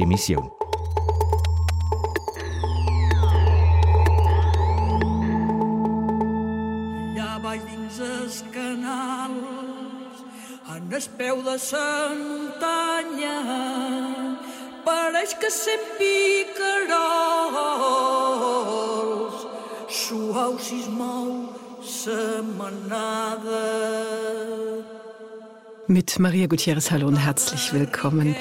d'emissió. Allà baix dins els canals, en el peu de la muntanya, pareix que sent picarols, suau si es mou sa manada. Mit Maria Gutierrez hallo und herzlich willkommen.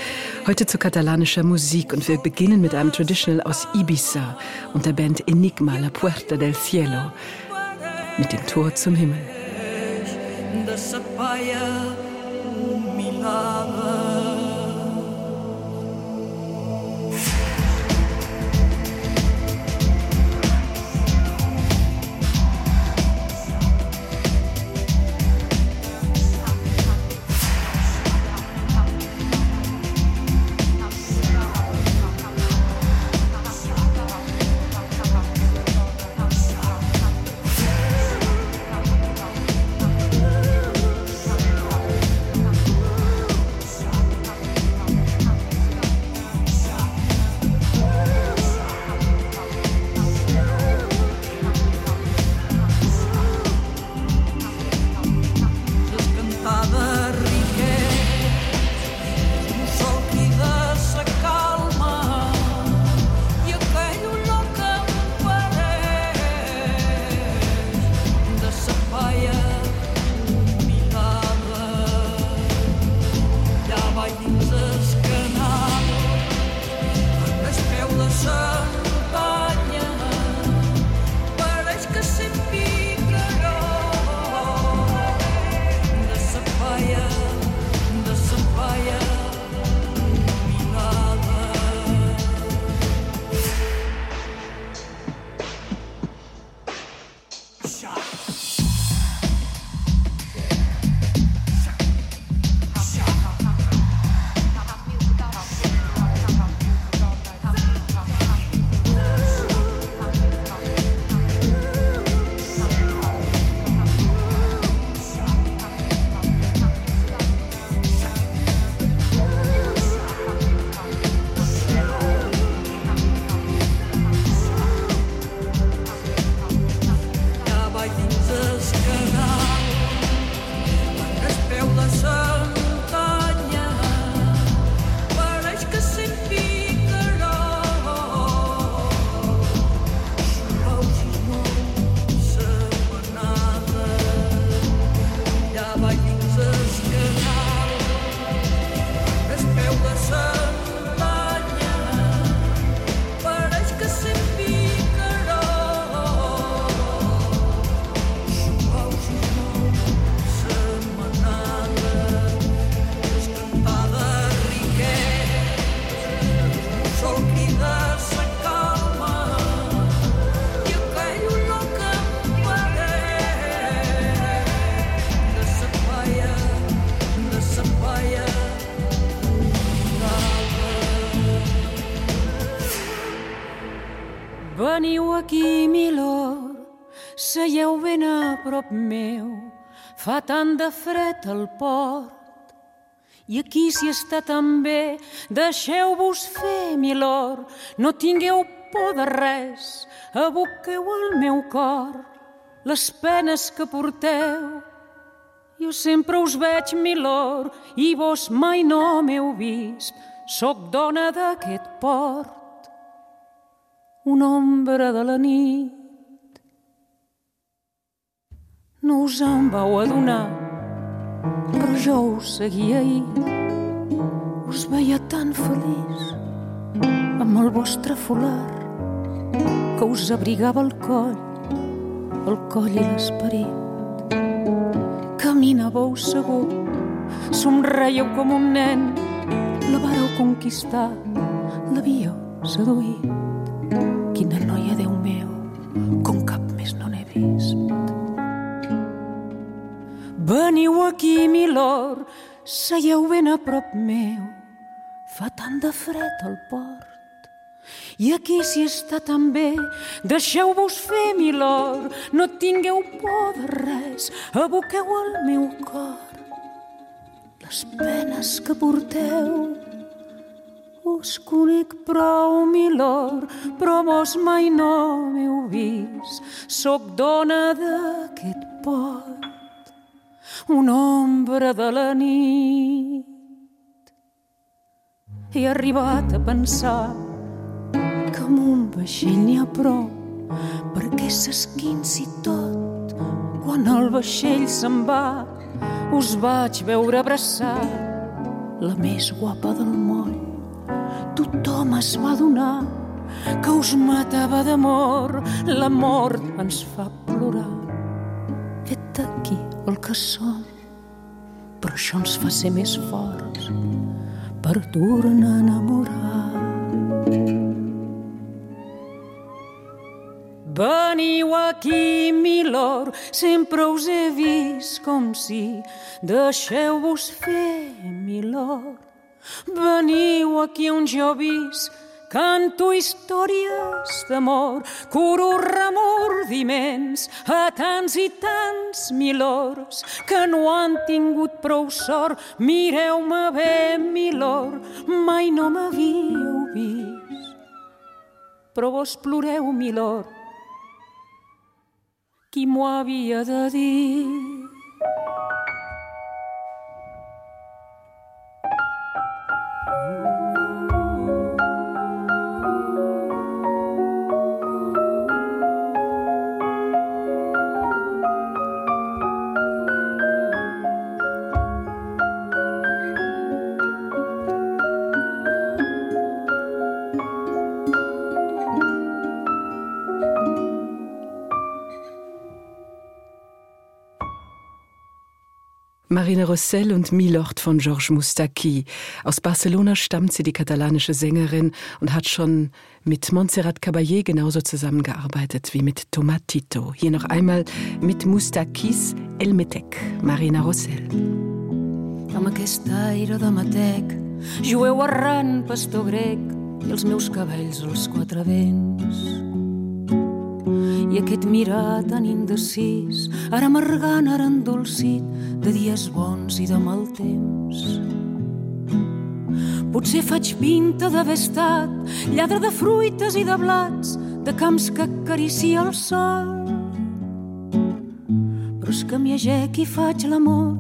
Heute zu katalanischer Musik und wir beginnen mit einem Traditional aus Ibiza und der Band Enigma La Puerta del Cielo mit dem Tor zum Himmel. Fa tant de fred al port. I aquí si està tan bé, deixeu-vos fer, milord, no tingueu por de res, aboqueu al meu cor les penes que porteu. Jo sempre us veig, milord, i vos mai no m'heu vist, sóc dona d'aquest port una ombra de la nit. No us en vau adonar, però jo us seguia ahir. Us veia tan feliç amb el vostre folar que us abrigava el coll, el coll i l'esperit. Caminàveu segur, somreieu com un nen, la vareu conquistar, l'havíeu seduït. Quina Veniu aquí, milord, seieu ben a prop meu. Fa tant de fred al port. I aquí si està tan bé, deixeu-vos fer, milord, no tingueu por de res, aboqueu al meu cor les penes que porteu. us conec prou, milord, però vos mai no m'heu vist. Soc dona d'aquest port, una ombra de la nit. He arribat a pensar que amb un vaixell n'hi ha prou perquè s'esquinci tot. Quan el vaixell se'n va, us vaig veure abraçat la més guapa del moll. Tothom es va donar que us matava d'amor. La mort ens fa plorar. Vet aquí el que som, però això ens fa ser més forts per tornar a enamorar. Veniu aquí, milord, sempre us he vist com si deixeu-vos fer, milord. Veniu aquí on jo vist, canto històries d'amor, curo remordiments a tants i tants milords que no han tingut prou sort. Mireu-me bé, milord, mai no m'havíeu vist. Però vos ploreu, milord, qui m'ho havia de dir. Marina Rossell und Milord von Georges Moustaki. Aus Barcelona stammt sie die katalanische Sängerin und hat schon mit Montserrat Caballé genauso zusammengearbeitet wie mit Tomatito. Hier noch einmal mit Moustakis El Metec, Marina Rossell. Amb aquest aire de matec, jueu errant, pastor grec, i els meus cabells als quatre vents. Aquest mirar tan indecis, ara amargant, ara endolcit, de dies bons i de mal temps. Potser faig pinta d'haver estat lladre de fruites i de blats, de camps que acaricia el sol. Però és que m'hi agec i faig l'amor,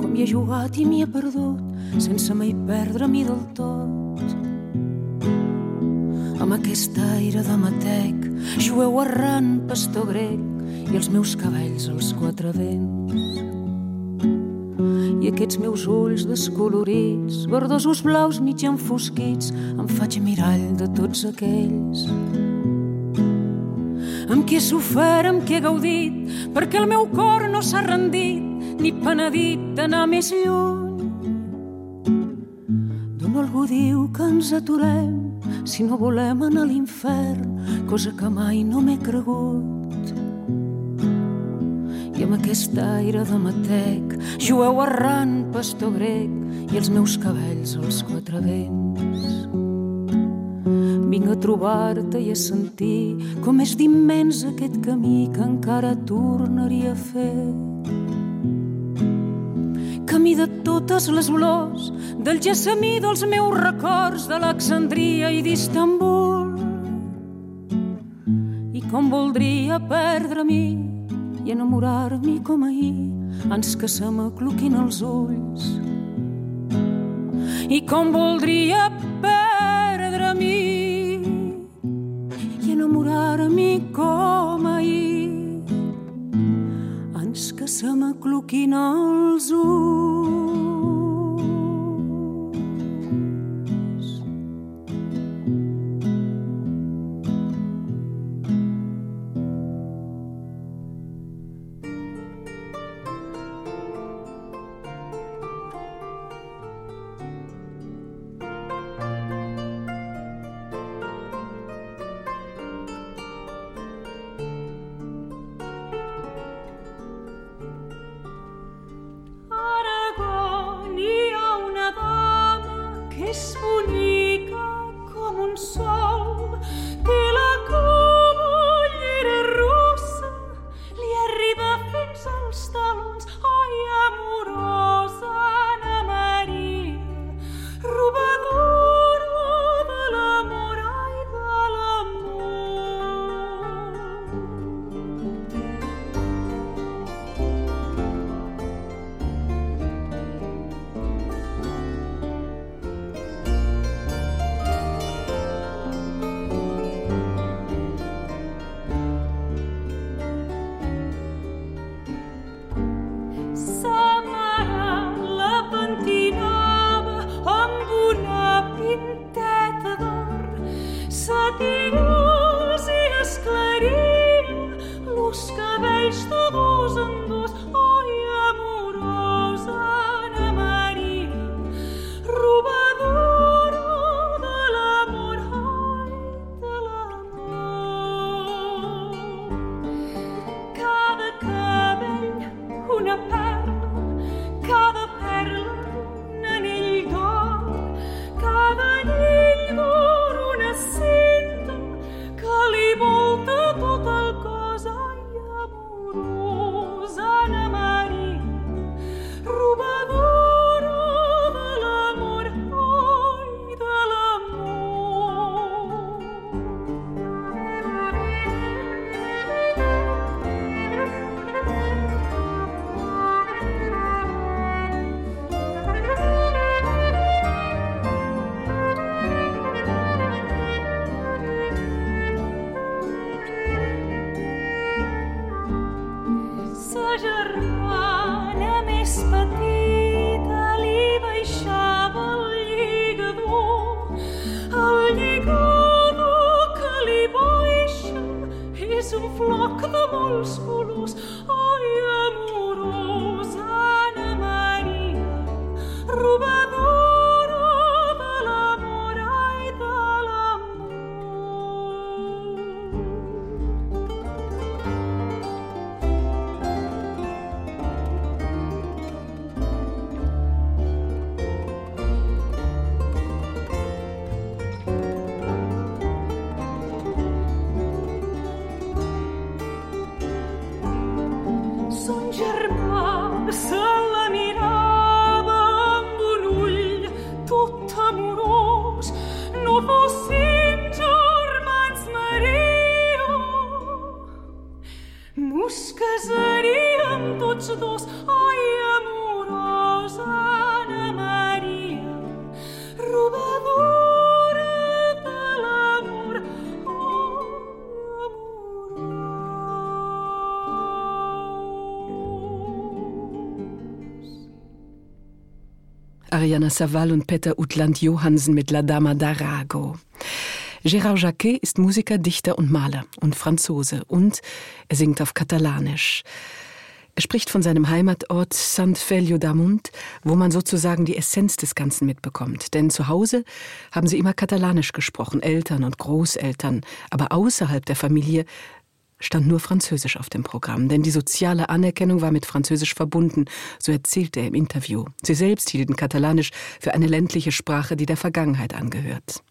com hi he jugat i m'hi he perdut, sense mai perdre mi del tot. Amb aquest aire de matec, jueu errant, pastor grec, i els meus cabells als quatre vents. I aquests meus ulls descolorits, verdosos blaus mig enfosquits, em faig mirall de tots aquells. Amb qui he sofert, amb qui he gaudit, perquè el meu cor no s'ha rendit, ni penedit d'anar més lluny. D'on algú diu que ens aturem si no volem anar a l'infern, cosa que mai no m'he cregut. I amb aquest aire de matec, jueu errant, pastor grec, i els meus cabells als quatre vents. Vinc a trobar-te i a sentir com és d'immens aquest camí que encara tornaria a fer. Camí de totes les olors, del gessamí dels meus records d'Alexandria i d'Istanbul. I com voldria perdre mi i enamorar-m'hi com ahir, ans que se m'acluquin els ulls. I com voldria perdre mi i enamorar-m'hi com ahir, se m'acluquin els ulls. Ariana Saval und Peter Utland Johansen mit La Dama d'Arago. Gérard Jacquet ist Musiker, Dichter und Maler und Franzose und er singt auf Katalanisch. Er spricht von seinem Heimatort Sant Feliu d'Amunt, wo man sozusagen die Essenz des Ganzen mitbekommt. Denn zu Hause haben sie immer Katalanisch gesprochen, Eltern und Großeltern, aber außerhalb der Familie stand nur Französisch auf dem Programm, denn die soziale Anerkennung war mit Französisch verbunden, so erzählt er im Interview. Sie selbst hielten Katalanisch für eine ländliche Sprache, die der Vergangenheit angehört.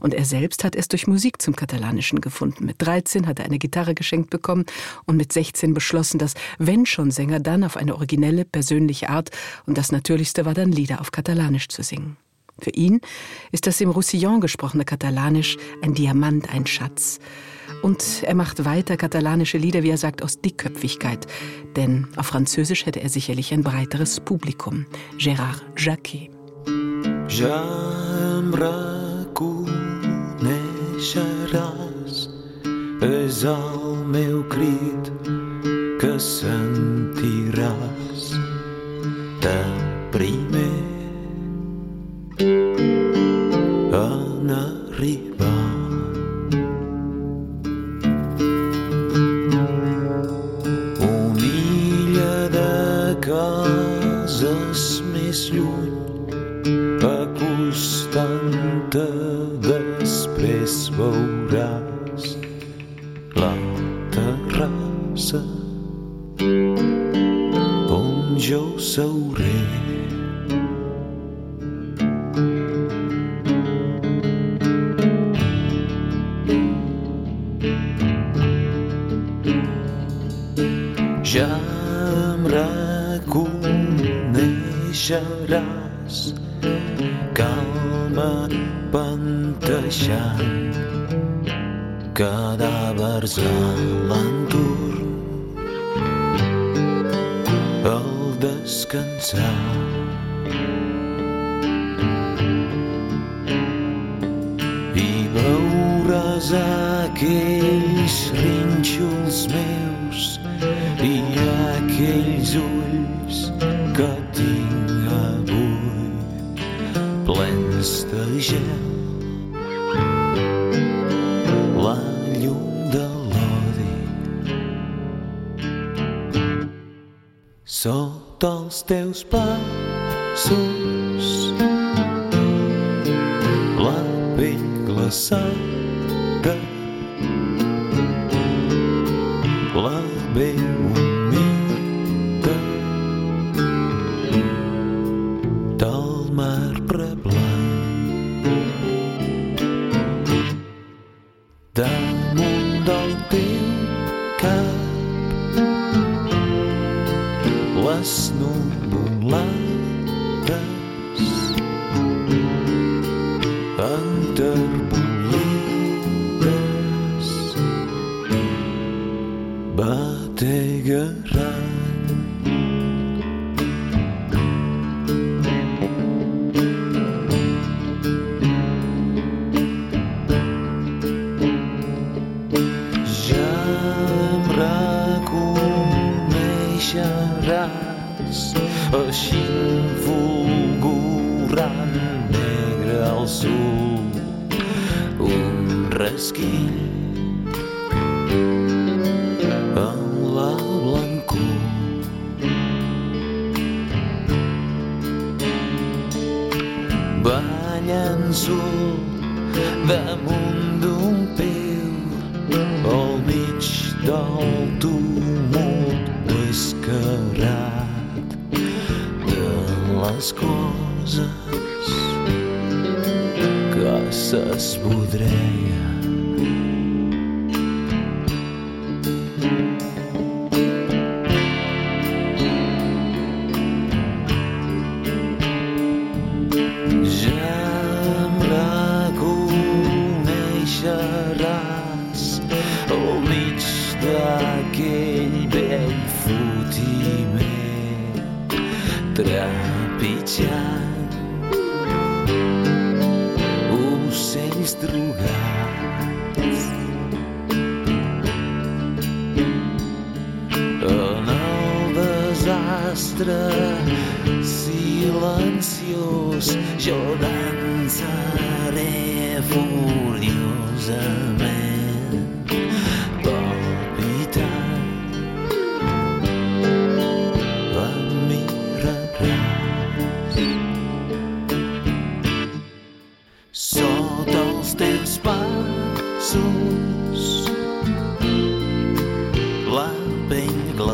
Und er selbst hat es durch Musik zum Katalanischen gefunden. Mit 13 hat er eine Gitarre geschenkt bekommen und mit 16 beschlossen, dass wenn schon Sänger, dann auf eine originelle, persönliche Art und das Natürlichste war dann Lieder auf Katalanisch zu singen. Für ihn ist das im Roussillon gesprochene Katalanisch ein Diamant, ein Schatz. Und er macht weiter katalanische Lieder, wie er sagt, aus Dickköpfigkeit. Denn auf Französisch hätte er sicherlich ein breiteres Publikum. Gérard Jacquet. És el meu crit que sentiràs de primer en arribar. Cases més lluny acostant-te després veuràs la terrassa on jo seuré. A l'entorn al descansar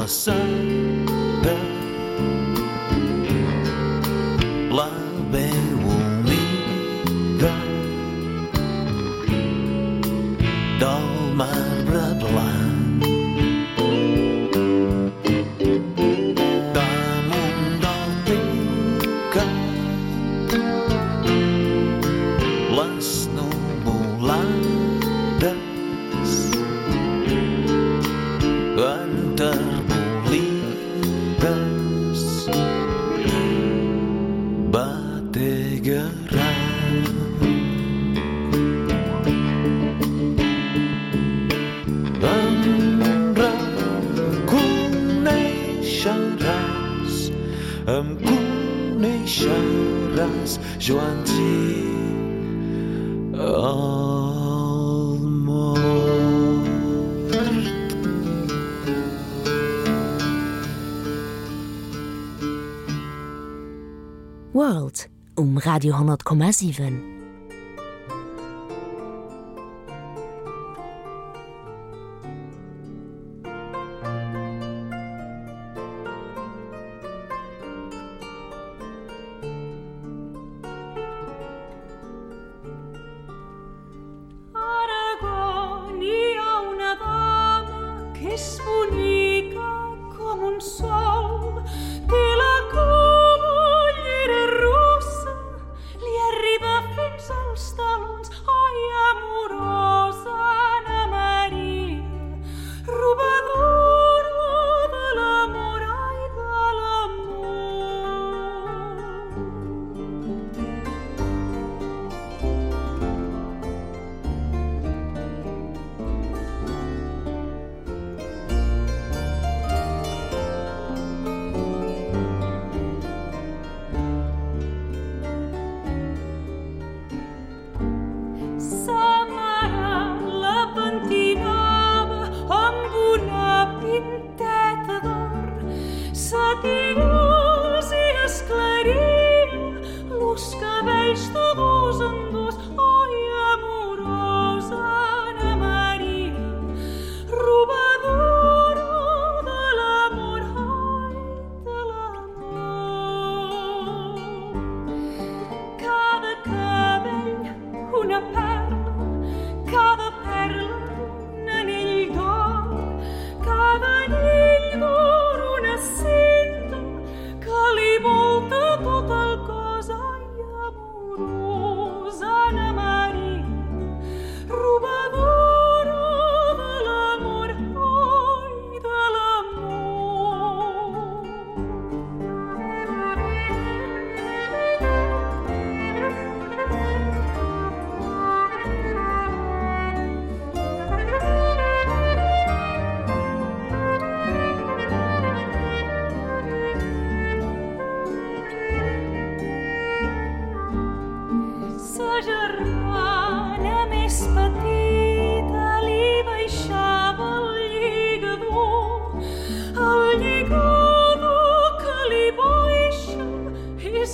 sun. Radio 10,7.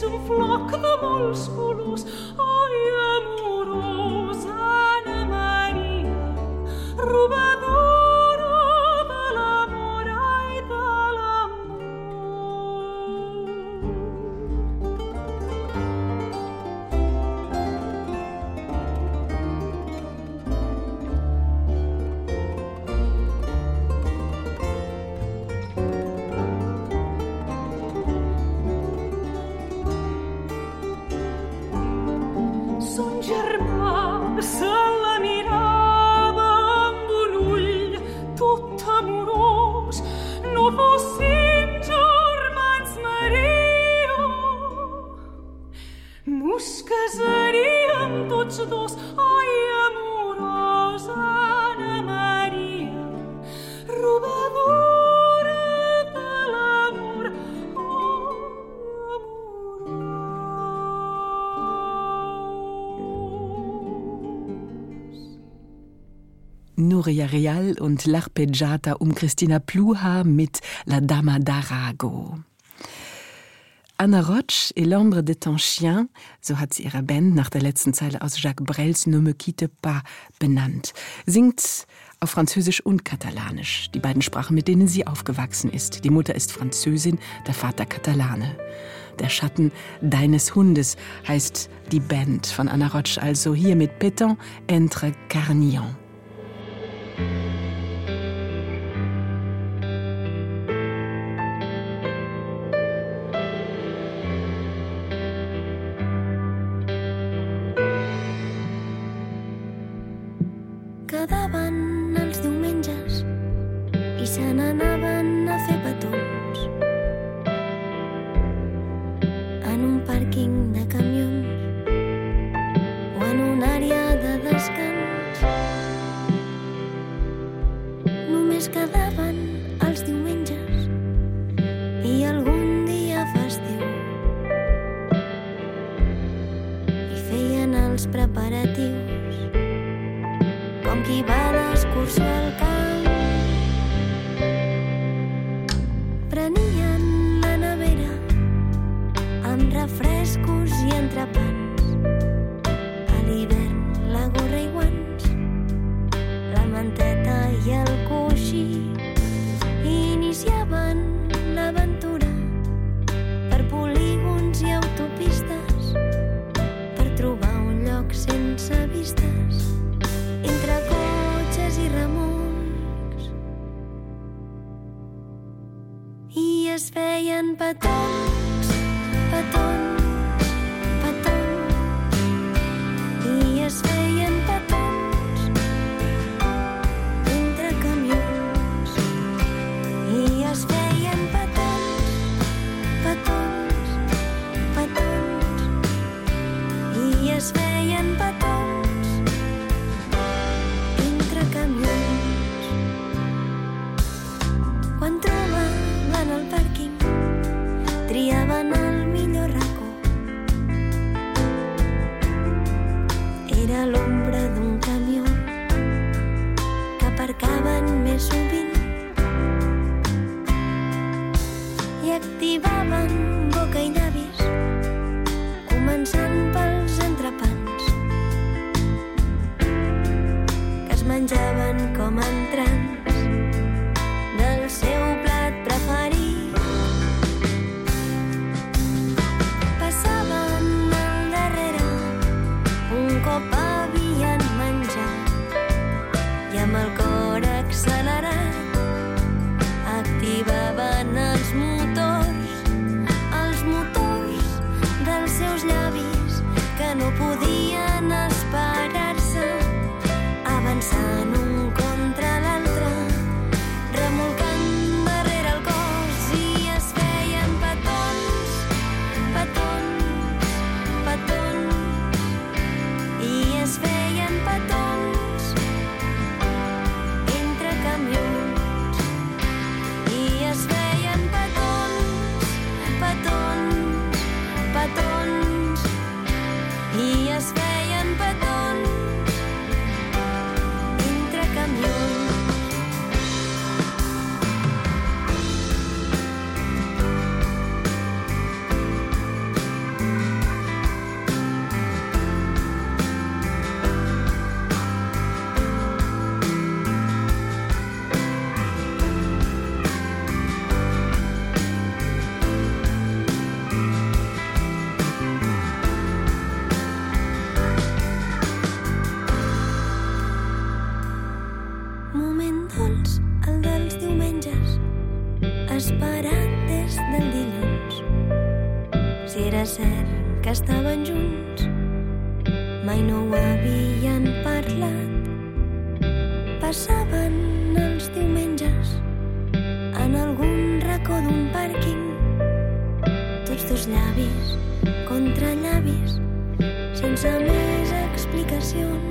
un flock, de molsculus, I amorosa Ana Maria, rubabum. Real und L'Arpeggiata um Christina Pluha mit La Dama d'Arago. Anna Roche et l'ombre de ton chien, so hat sie ihre Band nach der letzten Zeile aus Jacques Brels Ne me quitte pas benannt, singt auf Französisch und Katalanisch, die beiden Sprachen, mit denen sie aufgewachsen ist. Die Mutter ist Französin, der Vater Katalane. Der Schatten deines Hundes heißt die Band von Anna Roche, also hier mit Pétan entre Carnion. quedaven els diumenges i se n'anaven si era cert que estaven junts. Mai no ho havien parlat. Passaven els diumenges en algun racó d'un pàrquing. Tots dos llavis contra llavis sense més explicacions.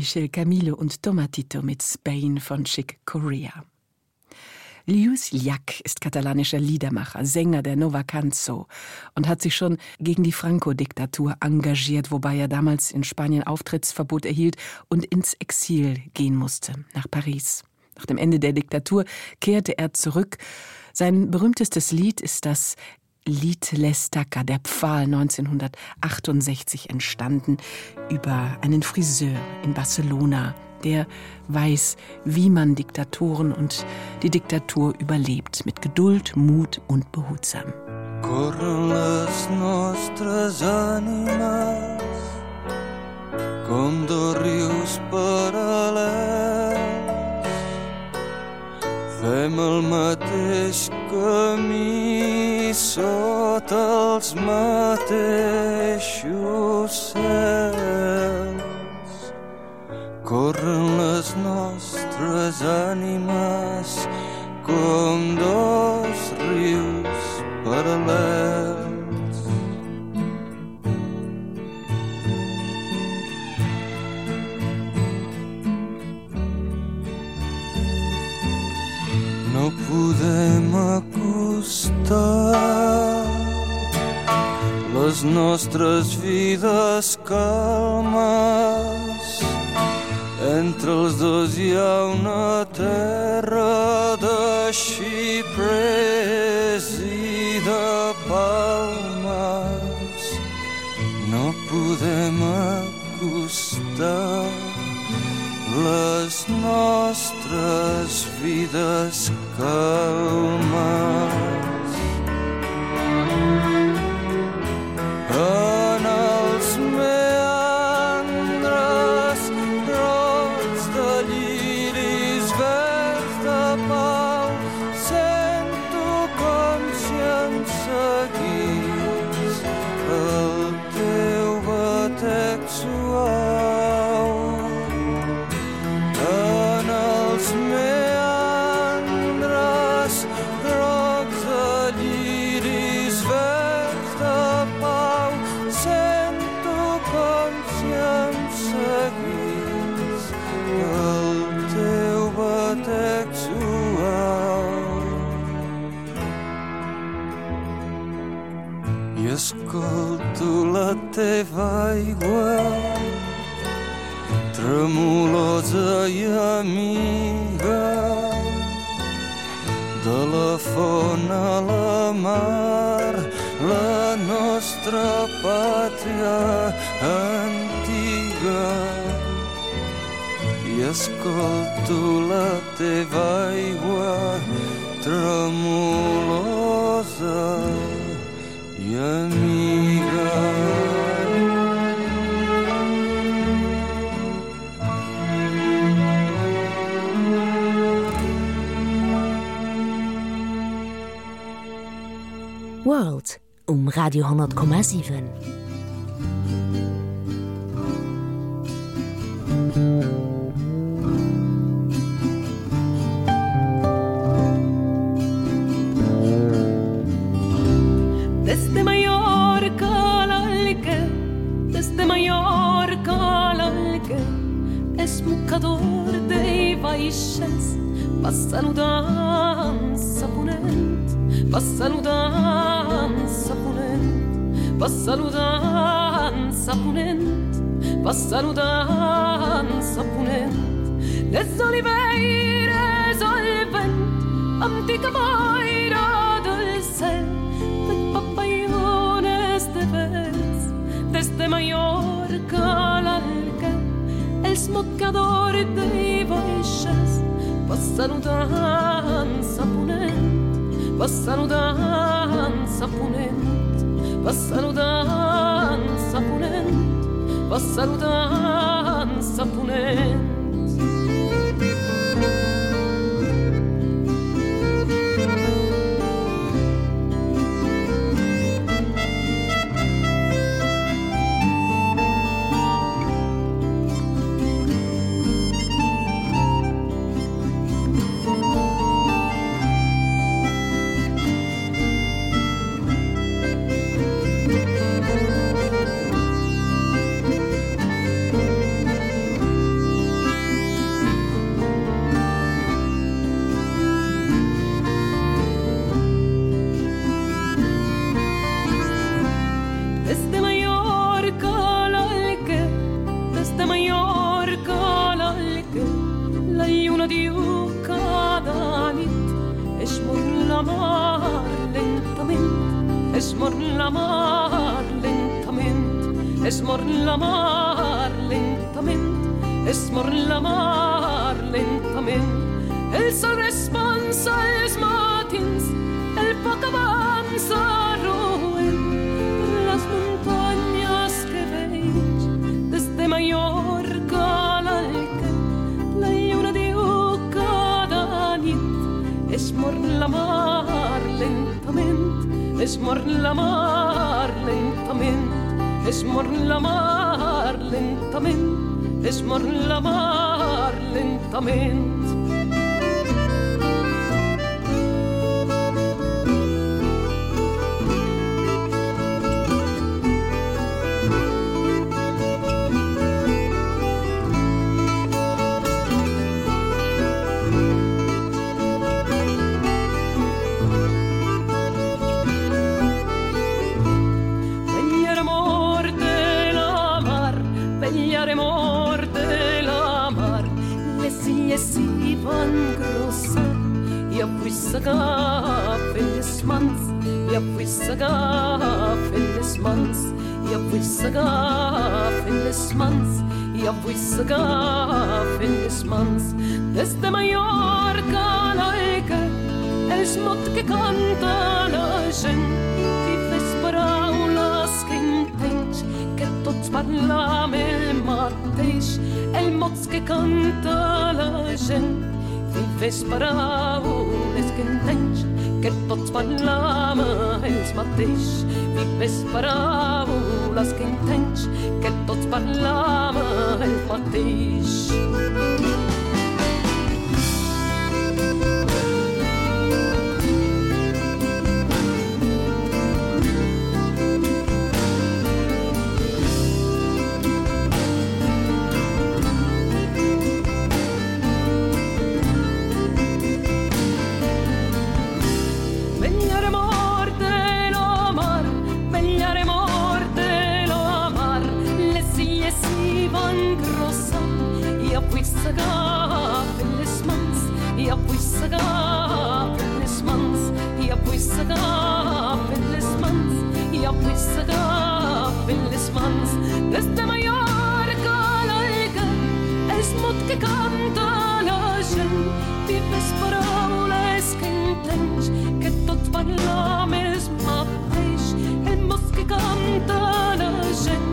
Michel Camilo und Tomatito mit Spain von Chick Korea. Lius Llach ist katalanischer Liedermacher, Sänger der Nova Canzo und hat sich schon gegen die Franco-Diktatur engagiert, wobei er damals in Spanien Auftrittsverbot erhielt und ins Exil gehen musste, nach Paris. Nach dem Ende der Diktatur kehrte er zurück. Sein berühmtestes Lied ist das Lied Lestaca, der Pfahl 1968 entstanden, über einen Friseur in Barcelona, der weiß, wie man Diktatoren und die Diktatur überlebt, mit Geduld, Mut und behutsam. Corren les nostres ànimes com dos rius paral·lels Fem el mateix camí sota els mateixos cels. Corren les nostres ànimes com dos rius paral·lels. Podem acostar les nostres vides calmes. Entre els dos hi ha una terra de xiprers i de palmes. No podem acostar les nostres vides calmes. Radio 10,7. Mallorca, la Erca e il smoccatore dei Varesces passano danza punente, passano danza punente, passano danza punente, passano danza punente. Es mor la mar lentament es mor la mar lentament s'agafen les mans, i avui s'agafen les mans, i avui s'agafen les mans. Des de Mallorca l'Aica, els mot que canta la gent, vives paraules que entens que tots parlam el mateix el mots que canta la gent vives paraules que entens que tots parlam els mateix vives paraules que entens que tots parlam el mateix grossant, i avui s'agafen les mans, i avui s'agafen les mans, i avui s'agafen les mans, i avui s'agafen les mans. Des de Mallorca a l'Aiga, els mot que canta la gent, vives paraules que entens, que tots parlam els mateix, el mot canta la gent,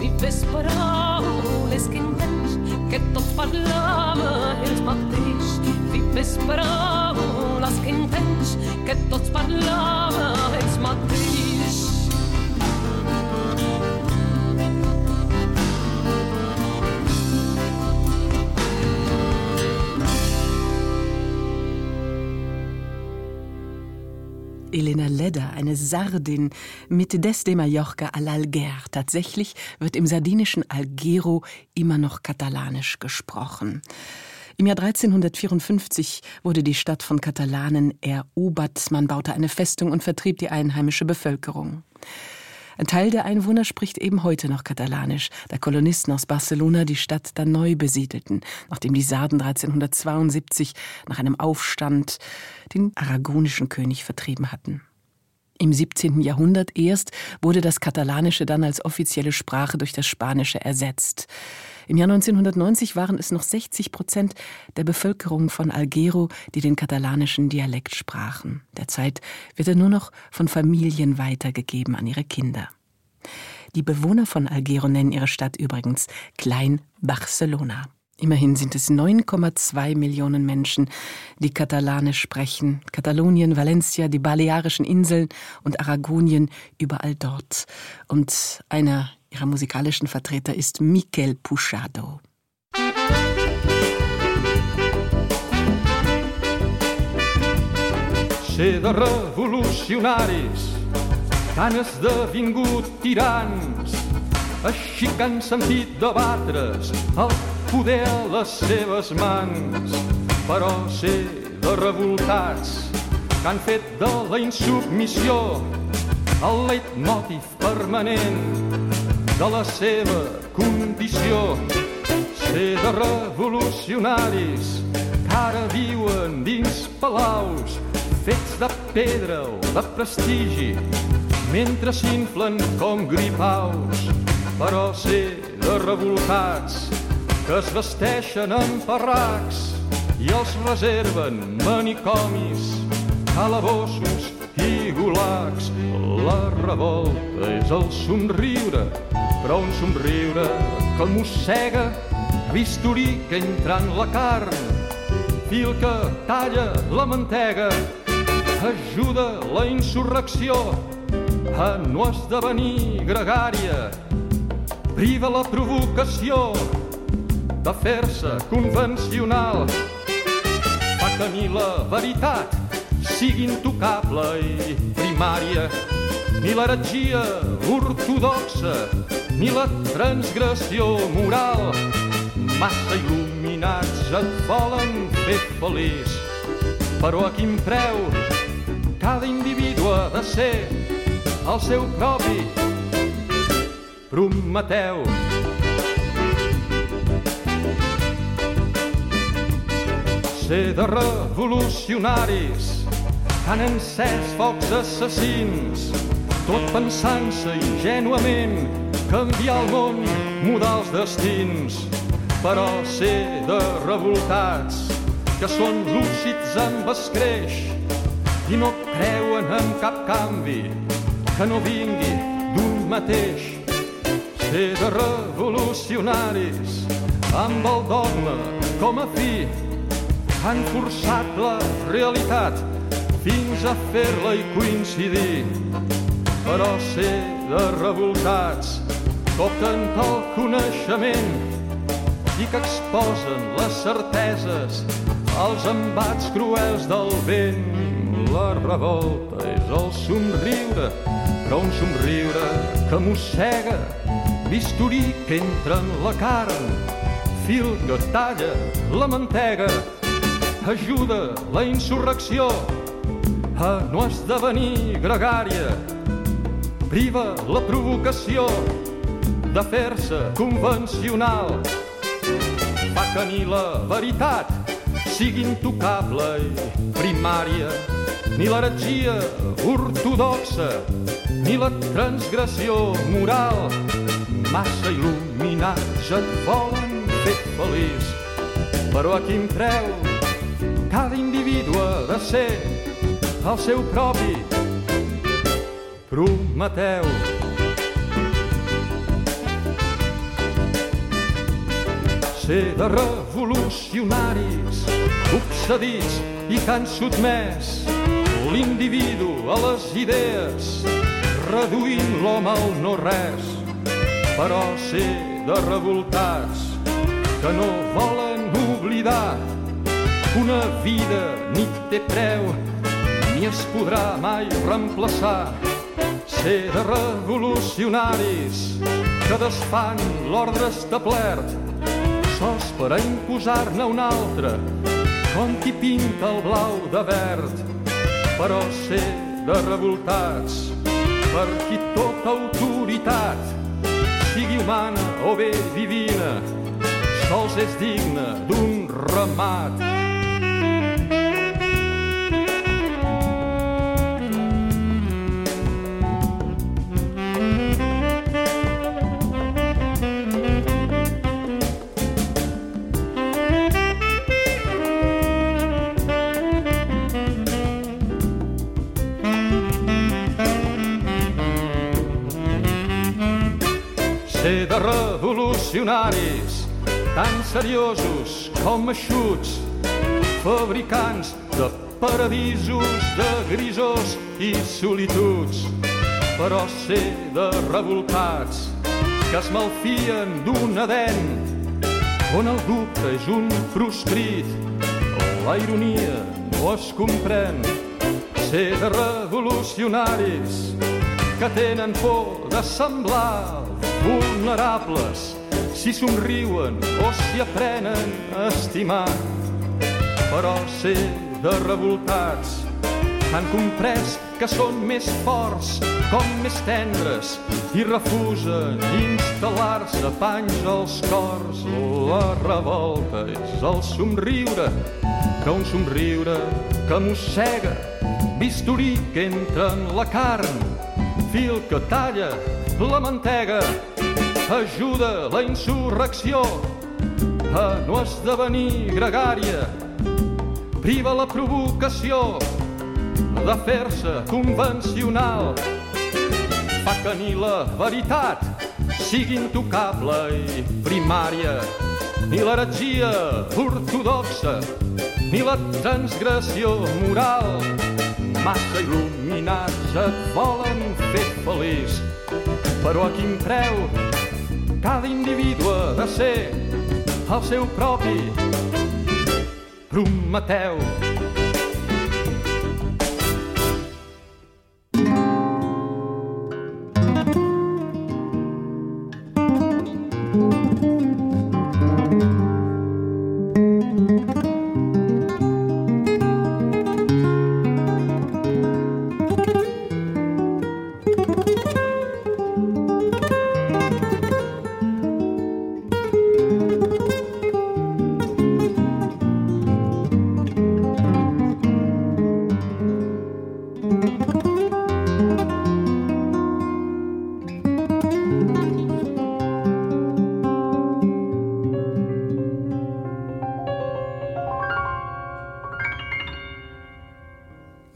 vives paraules que entens, que tots parlam els mateix, vives paraules que entens, que tots parlam els mateix. Elena Ledder, eine Sardin mit Des de Mallorca al Alger. Tatsächlich wird im sardinischen Algero immer noch katalanisch gesprochen. Im Jahr 1354 wurde die Stadt von Katalanen erobert. Man baute eine Festung und vertrieb die einheimische Bevölkerung. Ein Teil der Einwohner spricht eben heute noch Katalanisch, da Kolonisten aus Barcelona die Stadt dann neu besiedelten, nachdem die Sarden 1372 nach einem Aufstand den aragonischen König vertrieben hatten. Im 17. Jahrhundert erst wurde das Katalanische dann als offizielle Sprache durch das Spanische ersetzt. Im Jahr 1990 waren es noch 60 Prozent der Bevölkerung von Algero, die den katalanischen Dialekt sprachen. Derzeit wird er nur noch von Familien weitergegeben an ihre Kinder. Die Bewohner von Algero nennen ihre Stadt übrigens Klein Barcelona. Immerhin sind es 9,2 Millionen Menschen, die Katalanisch sprechen. Katalonien, Valencia, die Balearischen Inseln und Aragonien überall dort. Und einer ihrer musikalischen Vertreter ist Miquel Puchado. Ser de revolucionaris han esdevingut tirans així que han sentit de batre's el poder a les seves mans però ser de revoltats que han fet de la insubmissió el leitmotiv permanent de la seva condició. Ser de revolucionaris que ara viuen dins palaus fets de pedra o de prestigi mentre s'inflen com gripaus. Però ser de revoltats que es vesteixen amb parracs i els reserven manicomis, calabossos i gulags. La revolta és el somriure, però un somriure que mossega bisturí que entra en la carn, fil que talla la mantega, ajuda la insurrecció a no esdevenir gregària, priva la provocació de fer-se convencional, fa que ni la veritat sigui intocable i primària, ni l'heretgia ortodoxa, ni la transgressió moral. Massa il·luminats et volen fer feliç, però a quin preu cada individu ha de ser el seu propi Prometeu. Ser de revolucionaris han encès focs assassins, tot pensant-se ingenuament canviar el món, mudar els destins, però ser de revoltats que són lúcids amb escreix i no creuen en cap canvi que no vingui d'un mateix. Ser de revolucionaris amb el dogma com a fi han forçat la realitat fins a fer-la i coincidir. Però ser de revoltats que opten pel coneixement i que exposen les certeses als embats cruels del vent. La revolta és el somriure, però un somriure que mossega bisturí que entra en la carn, fil que talla la mantega, ajuda la insurrecció. A no esdevenir gregària, priva la provocació de fer-se convencional, fa que ni la veritat sigui intocable i primària, ni l'heretgia ortodoxa, ni la transgressió moral. Massa il·luminats et volen fer feliç, però a quin preu cada individu ha de ser el seu propi. Prometeu. Ser de revolucionaris obsedits i han sotmès. L'individu a les idees, reduint l'home al no-res, però ser de revoltats que no volen oblidar una vida ni té preu ni es podrà mai reemplaçar. Ser de revolucionaris que desfan l'ordre establert sols per a imposar-ne un altre, com qui pinta el blau de verd. Però ser de revoltats per qui tota autoritat sigui humana o bé divina, sols és digne d'un remat. De revolucionaris tan seriosos com eixuts, fabricants de paradisos de grisors i solituds, però ser de revoltats que es malfien d'un adent on el dubte és un proscrit la ironia no es comprèn. Ser de revolucionaris que tenen por de semblar vulnerables si somriuen o si aprenen a estimar. Però ser de revoltats han comprès que són més forts, com més tendres, i refusen instal·lar-se panys als cors. La revolta és el somriure, que un somriure que mossega, bisturí que entra en la carn, fil que talla la mantega, ajuda la insurrecció. A no esdevenir gregària, priva la provocació de fer-se convencional, fa que ni la veritat sigui intocable i primària, ni l'heretgia ortodoxa, ni la transgressió moral. Massa il·luminats et volen fer feliç, però a quin preu cada individu ha de ser el seu propi Prometeu.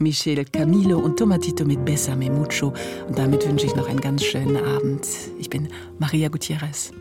Michel Camilo und Tomatito mit Bessame Mucho. Und damit wünsche ich noch einen ganz schönen Abend. Ich bin Maria Gutierrez.